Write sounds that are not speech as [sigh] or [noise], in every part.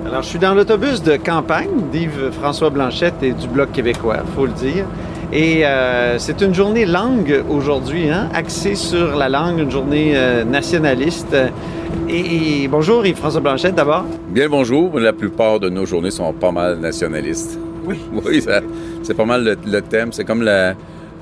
Alors, je suis dans l'autobus de campagne d'Yves François Blanchette et du Bloc québécois, faut le dire. Et euh, c'est une journée langue aujourd'hui, hein, axée sur la langue, une journée euh, nationaliste. Et, et bonjour Yves-François Blanchette d'abord. Bien bonjour. La plupart de nos journées sont pas mal nationalistes. Oui. [laughs] Oui, c'est pas mal le, le thème. C'est comme la-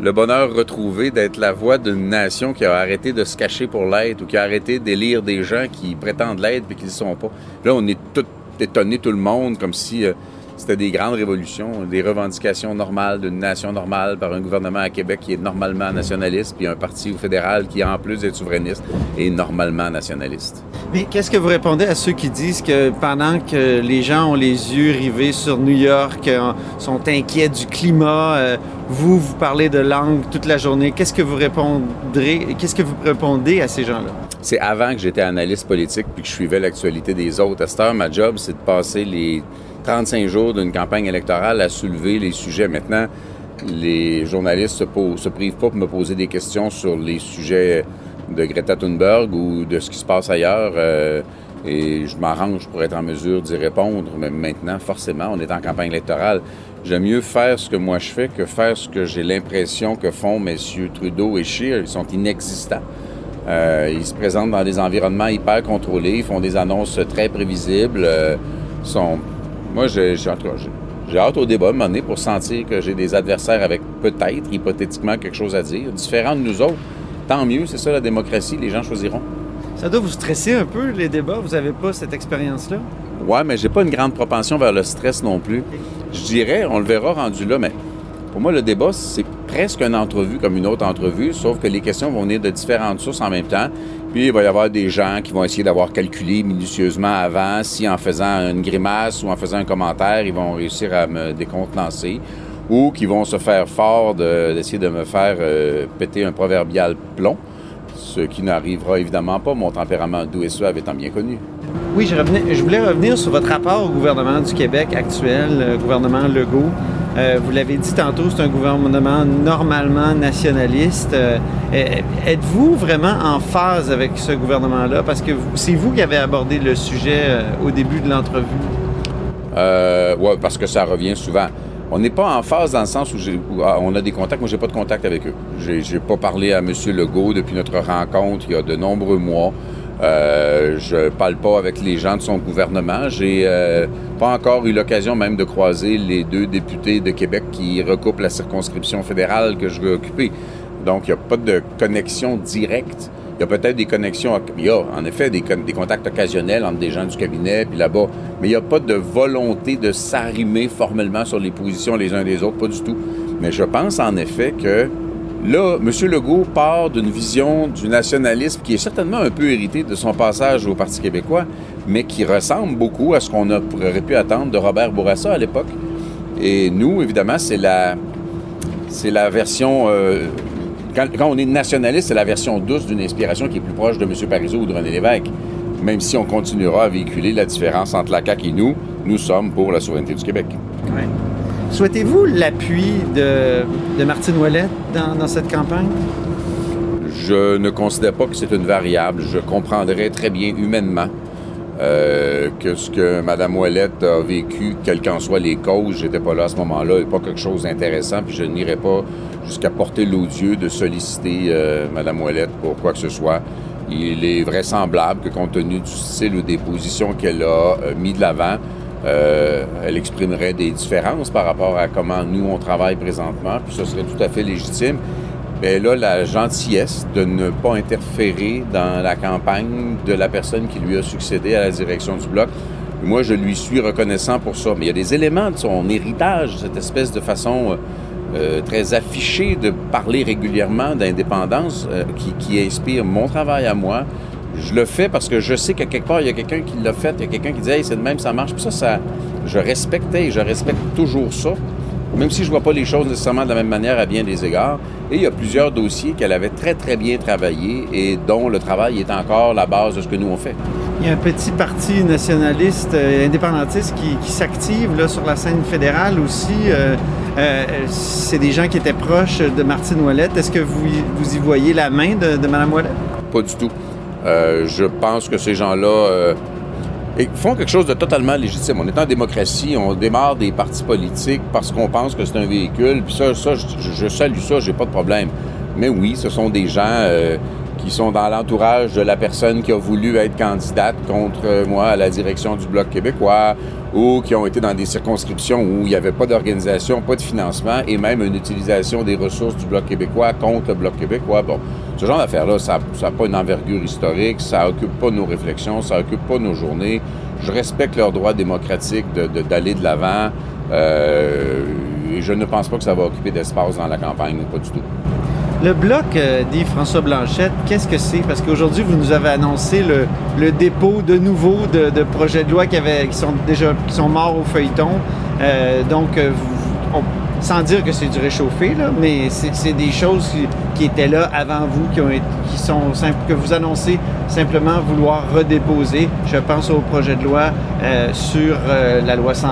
le bonheur retrouvé d'être la voix d'une nation qui a arrêté de se cacher pour l'aide ou qui a arrêté d'élire des gens qui prétendent l'aide mais qui ne le sont pas. Là, on est tout étonné, tout le monde, comme si euh, c'était des grandes révolutions, des revendications normales d'une nation normale par un gouvernement à Québec qui est normalement nationaliste, puis un parti fédéral qui, en plus d'être souverainiste, est normalement nationaliste. Mais qu'est-ce que vous répondez à ceux qui disent que pendant que les gens ont les yeux rivés sur New York, euh, sont inquiets du climat, euh, vous, vous parlez de langue toute la journée, qu'est-ce que vous répondrez, qu'est-ce que vous répondez à ces gens-là? C'est avant que j'étais analyste politique puis que je suivais l'actualité des autres. À cette heure, ma job, c'est de passer les 35 jours d'une campagne électorale à soulever les sujets. Maintenant, les journalistes se, se privent pas pour me poser des questions sur les sujets de Greta Thunberg ou de ce qui se passe ailleurs. euh, et je m'arrange pour être en mesure d'y répondre. Mais maintenant, forcément, on est en campagne électorale. J'aime mieux faire ce que moi je fais que faire ce que j'ai l'impression que font messieurs Trudeau et Scheer. Ils sont inexistants. Euh, ils se présentent dans des environnements hyper contrôlés, ils font des annonces très prévisibles. euh. Moi, j'ai j'ai- hâte au débat à un pour sentir que j'ai des adversaires avec peut-être, hypothétiquement, quelque chose à dire, différents de nous autres. Tant mieux, c'est ça la démocratie, les gens choisiront. Ça doit vous stresser un peu, les débats? Vous n'avez pas cette expérience-là? Ouais, mais j'ai pas une grande propension vers le stress non plus. Je dirais, on le verra rendu là, mais pour moi, le débat, c'est presque une entrevue comme une autre entrevue, sauf que les questions vont venir de différentes sources en même temps. Puis il va y avoir des gens qui vont essayer d'avoir calculé minutieusement avant si en faisant une grimace ou en faisant un commentaire, ils vont réussir à me décontenancer ou qui vont se faire fort de- d'essayer de me faire euh, péter un proverbial plomb, ce qui n'arrivera évidemment pas, mon tempérament doux et suave étant bien connu. Oui, je, revenais- je voulais revenir sur votre rapport au gouvernement du Québec actuel, le gouvernement Legault. Euh, vous l'avez dit tantôt, c'est un gouvernement normalement nationaliste. Euh, euh, Êtes-vous vraiment en phase avec ce gouvernement-là? Parce que c'est vous qui avez abordé le sujet euh, au début de l'entrevue. Euh, ouais, parce que ça revient souvent. On n'est pas en phase dans le sens où, où, ah, on a des contacts. Moi, j'ai pas de contact avec eux. J'ai, j'ai pas parlé à M. Legault depuis notre rencontre il y a de nombreux mois. Euh, je parle pas avec les gens de son gouvernement. J'ai euh, pas encore eu l'occasion même de croiser les deux députés de Québec qui recoupent la circonscription fédérale que je vais occuper. Donc, il n'y a pas de connexion directe. Il y a peut-être des connexions, il y a en effet des, con- des contacts occasionnels entre des gens du cabinet puis là-bas, mais il n'y a pas de volonté de s'arrimer formellement sur les positions les uns des autres, pas du tout. Mais je pense en effet que là, M. Legault part d'une vision du nationalisme qui est certainement un peu hérité de son passage au Parti québécois, mais qui ressemble beaucoup à ce qu'on aurait pu attendre de Robert Bourassa à l'époque. Et nous, évidemment, c'est la, c'est la version. euh, quand, quand on est nationaliste, c'est la version douce d'une inspiration qui est plus proche de M. Parizeau ou de René Lévesque. Même si on continuera à véhiculer la différence entre la CAQ et nous, nous sommes pour la souveraineté du Québec. Souhaitez-vous l'appui de, de Martine Ouellette dans, dans cette campagne? Je ne considère pas que c'est une variable. Je comprendrais très bien humainement euh, que ce que Mme Ouellette a vécu, quelles qu'en soient les causes, j'étais pas là à ce moment-là, n'est pas quelque chose d'intéressant, puis je n'irai pas jusqu'à porter l'odieux de solliciter euh, Mme Ouellette pour quoi que ce soit. Il est vraisemblable que compte tenu du style ou des positions qu'elle a euh, mis de l'avant, elle exprimerait des différences par rapport à comment nous on travaille présentement, puis ce serait tout à fait légitime. Elle a la gentillesse de ne pas interférer dans la campagne de la personne qui lui a succédé à la direction du bloc. Moi, je lui suis reconnaissant pour ça. Mais il y a des éléments de son héritage, cette espèce de façon euh, euh, très affichée de parler régulièrement d'indépendance euh, qui, qui inspire mon travail à moi. Je le fais parce que je sais que quelque part, il y a quelqu'un qui l'a fait, il y a quelqu'un qui dit Hey, c'est de même, ça marche. Puis ça, ça, je respectais et je respecte toujours ça même si je vois pas les choses nécessairement de la même manière à bien des égards. Et il y a plusieurs dossiers qu'elle avait très, très bien travaillés et dont le travail est encore la base de ce que nous on fait. Il y a un petit parti nationaliste, euh, indépendantiste qui, qui s'active là, sur la scène fédérale aussi. Euh, euh, c'est des gens qui étaient proches de Martine Ouellette. Est-ce que vous, y- vous y voyez la main de, de Mme Ouellette? Pas du tout. Euh, je pense que ces gens-là, et font quelque chose de totalement légitime. On est en démocratie, on démarre des partis politiques parce qu'on pense que c'est un véhicule, puis ça, ça je, je salue ça, j'ai pas de problème. Mais oui, ce sont des gens euh, qui sont dans l'entourage de la personne qui a voulu être candidate contre moi à la direction du Bloc québécois ou qui ont été dans des circonscriptions où il n'y avait pas d'organisation, pas de financement et même une utilisation des ressources du Bloc québécois contre le Bloc québécois. Bon, ce genre d'affaires-là, ça n'a pas une envergure historique, ça occupe pas nos réflexions, ça occupe pas nos journées. Je respecte leur droit démocratique d'aller de, de l'avant euh, et je ne pense pas que ça va occuper d'espace dans la campagne, pas du tout. Le bloc, euh, dit François Blanchette, qu'est-ce que c'est? Parce qu'aujourd'hui, vous nous avez annoncé le, dépôt de nouveau de, projets de loi qui, avaient, qui sont déjà qui sont morts au feuilleton. Euh, donc, euh, sans dire que c'est du réchauffé, là, mais c'est des choses qui, étaient là avant vous, qui, ont qui sont que vous annoncez simplement vouloir redéposer. Je pense au projet de loi sur la loi 101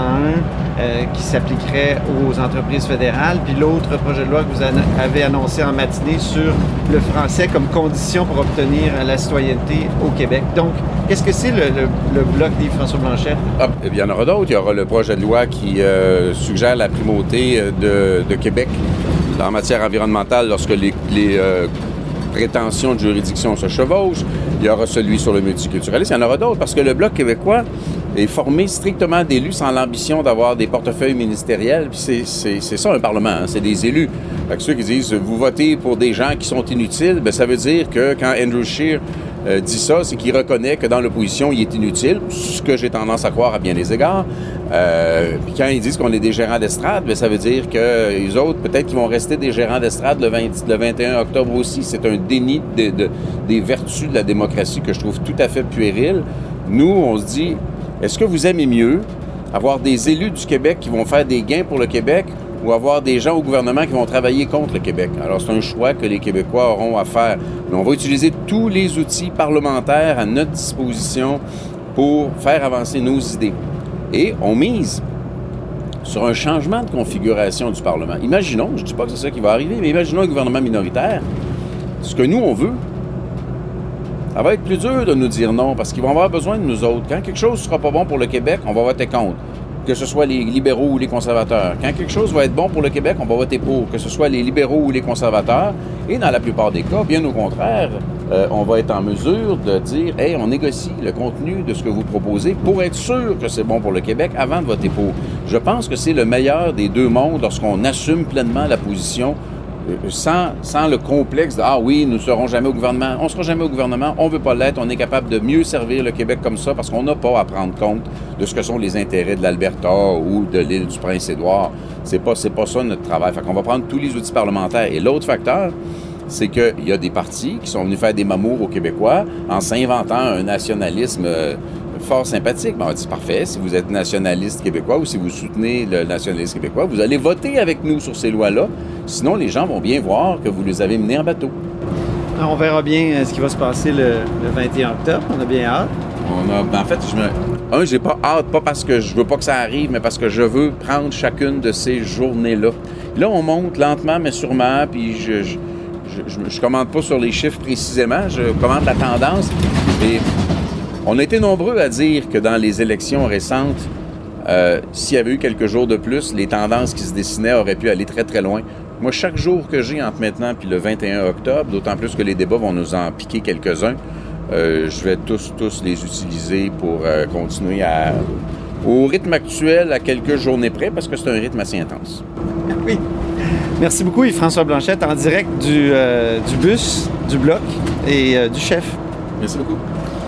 euh, qui s'appliquerait aux entreprises fédérales, puis l'autre projet de loi que vous avez annoncé en matinée sur le français comme condition pour obtenir la citoyenneté au Québec. Donc, qu'est-ce que c'est le, bloc des François Blanchet? Ah, eh il y en aura d'autres. Il y aura le projet de loi qui euh, suggère la primauté euh, de, Québec en matière environnementale lorsque les, prétentions de juridiction se chevauchent. Il y aura celui sur le multiculturalisme. Il y en aura d'autres parce que le Bloc québécois est formé strictement d'élus sans l'ambition d'avoir des portefeuilles ministériels. C'est ça un Parlement, hein, c'est des élus. Ceux qui disent vous votez pour des gens qui sont inutiles, bien, ça veut dire que quand Andrew Scheer euh, dit ça, c'est qu'il reconnaît que dans l'opposition, il est inutile, ce que j'ai tendance à croire à bien des égards. Euh, quand ils disent qu'on est des gérants d'estrade, bien, ça veut dire que les autres, peut-être qu'ils vont rester des gérants d'estrade le, 21 octobre aussi. C'est un déni des vertus de la démocratie que je trouve tout à fait puéril. Nous, on se dit, est-ce que vous aimez mieux avoir des élus du Québec qui vont faire des gains pour le Québec ou avoir des gens au gouvernement qui vont travailler contre le Québec? Alors, c'est un choix que les Québécois auront à faire. Mais on va utiliser tous les outils parlementaires à notre disposition pour faire avancer nos idées. Et on mise sur un changement de configuration du Parlement. Imaginons, je ne dis pas que c'est ça qui va arriver, mais imaginons un gouvernement minoritaire. Ce que nous, on veut, ça va être plus dur de nous dire non parce qu'ils vont avoir besoin de nous autres. Quand quelque chose ne sera pas bon pour le Québec, on va voter contre. Que ce soit les libéraux ou les conservateurs. Quand quelque chose va être bon pour le Québec, on va voter pour. Que ce soit les libéraux ou les conservateurs. Et dans la plupart des cas, bien au contraire, euh, on va être en mesure de dire Hey, on négocie le contenu de ce que vous proposez pour être sûr que c'est bon pour le Québec avant de voter pour. Je pense que c'est le meilleur des deux mondes lorsqu'on assume pleinement la position sans, sans, le complexe de Ah oui, nous ne serons jamais au gouvernement. On ne sera jamais au gouvernement, on ne veut pas l'être, on est capable de mieux servir le Québec comme ça parce qu'on n'a pas à prendre compte de ce que sont les intérêts de l'Alberta ou de l'île du Prince-Édouard. C'est pas, c'est pas ça notre travail. Fait qu'on va prendre tous les outils parlementaires. Et l'autre facteur, c'est qu'il y a des partis qui sont venus faire des mamours aux Québécois en s'inventant un nationalisme euh, fort sympathique. Ben, on dit parfait, si vous êtes nationaliste québécois ou si vous soutenez le nationalisme québécois, vous allez voter avec nous sur ces lois-là. Sinon, les gens vont bien voir que vous les avez menés en bateau. on verra bien euh, ce qui va se passer le, 21 octobre. On a bien hâte. On a, ben, en fait, je me, un, j'ai pas hâte, pas parce que je veux pas que ça arrive, mais parce que je veux prendre chacune de ces journées-là. Là, on monte lentement, mais sûrement, puis je, je, je, commande pas sur les chiffres précisément, je commande la tendance. Et on a été nombreux à dire que dans les élections récentes, euh, s'il y avait eu quelques jours de plus, les tendances qui se dessinaient auraient pu aller très très loin. Moi, chaque jour que j'ai entre maintenant et le 21 octobre, d'autant plus que les débats vont nous en piquer quelques-uns, euh, je vais tous, tous les utiliser pour euh, continuer à, au rythme actuel à quelques journées près, parce que c'est un rythme assez intense. Oui. Merci beaucoup, Yves-François Blanchette, en direct du, du bus, du bloc et du chef. Merci beaucoup.